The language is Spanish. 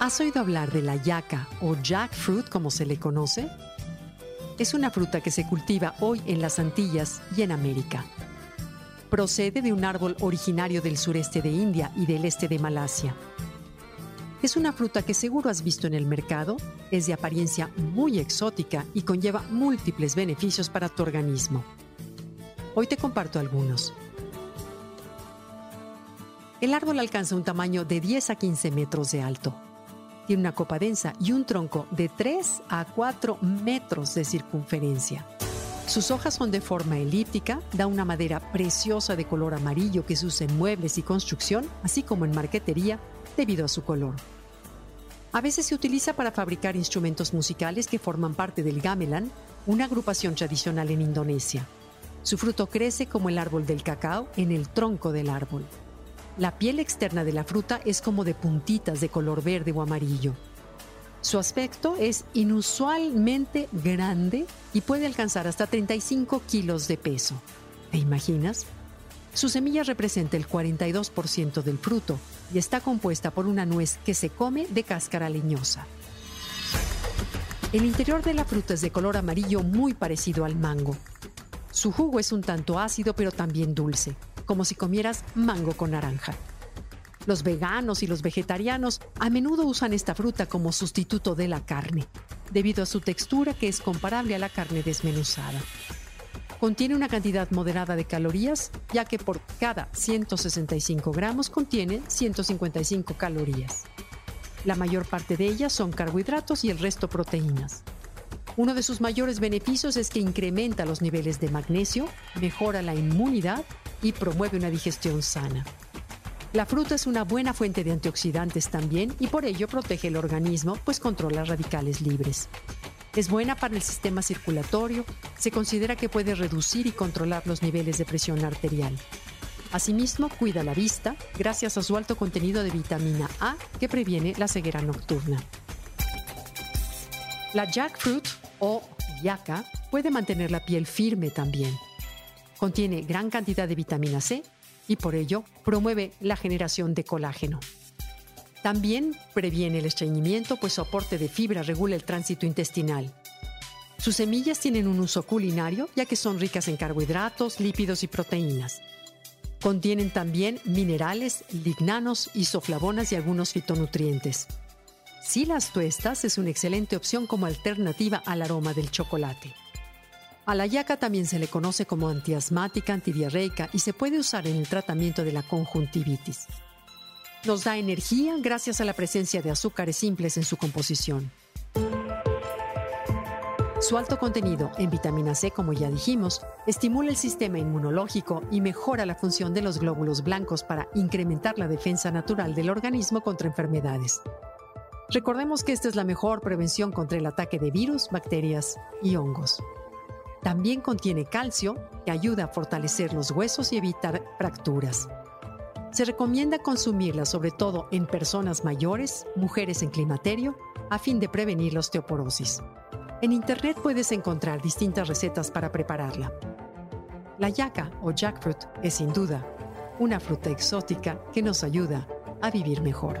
¿Has oído hablar de la yaca o jackfruit como se le conoce? Es una fruta que se cultiva hoy en las Antillas y en América. Procede de un árbol originario del sureste de India y del este de Malasia. Es una fruta que seguro has visto en el mercado, es de apariencia muy exótica y conlleva múltiples beneficios para tu organismo. Hoy te comparto algunos. El árbol alcanza un tamaño de 10 a 15 metros de alto tiene una copa densa y un tronco de 3 a 4 metros de circunferencia. Sus hojas son de forma elíptica, da una madera preciosa de color amarillo que se usa en muebles y construcción, así como en marquetería, debido a su color. A veces se utiliza para fabricar instrumentos musicales que forman parte del gamelan, una agrupación tradicional en Indonesia. Su fruto crece como el árbol del cacao en el tronco del árbol. La piel externa de la fruta es como de puntitas de color verde o amarillo. Su aspecto es inusualmente grande y puede alcanzar hasta 35 kilos de peso. ¿Te imaginas? Su semilla representa el 42% del fruto y está compuesta por una nuez que se come de cáscara leñosa. El interior de la fruta es de color amarillo muy parecido al mango. Su jugo es un tanto ácido pero también dulce como si comieras mango con naranja. Los veganos y los vegetarianos a menudo usan esta fruta como sustituto de la carne, debido a su textura que es comparable a la carne desmenuzada. Contiene una cantidad moderada de calorías, ya que por cada 165 gramos contiene 155 calorías. La mayor parte de ellas son carbohidratos y el resto proteínas. Uno de sus mayores beneficios es que incrementa los niveles de magnesio, mejora la inmunidad y promueve una digestión sana. La fruta es una buena fuente de antioxidantes también y por ello protege el organismo, pues controla radicales libres. Es buena para el sistema circulatorio, se considera que puede reducir y controlar los niveles de presión arterial. Asimismo, cuida la vista gracias a su alto contenido de vitamina A que previene la ceguera nocturna. La jackfruit o yaca puede mantener la piel firme también. Contiene gran cantidad de vitamina C y por ello promueve la generación de colágeno. También previene el estreñimiento, pues su aporte de fibra regula el tránsito intestinal. Sus semillas tienen un uso culinario, ya que son ricas en carbohidratos, lípidos y proteínas. Contienen también minerales, lignanos, isoflavonas y algunos fitonutrientes. Si las tuestas, es una excelente opción como alternativa al aroma del chocolate. A la yaca también se le conoce como antiasmática, antidiarreica y se puede usar en el tratamiento de la conjuntivitis. Nos da energía gracias a la presencia de azúcares simples en su composición. Su alto contenido en vitamina C, como ya dijimos, estimula el sistema inmunológico y mejora la función de los glóbulos blancos para incrementar la defensa natural del organismo contra enfermedades. Recordemos que esta es la mejor prevención contra el ataque de virus, bacterias y hongos. También contiene calcio que ayuda a fortalecer los huesos y evitar fracturas. Se recomienda consumirla sobre todo en personas mayores, mujeres en climaterio, a fin de prevenir la osteoporosis. En Internet puedes encontrar distintas recetas para prepararla. La yaca o jackfruit es sin duda una fruta exótica que nos ayuda a vivir mejor.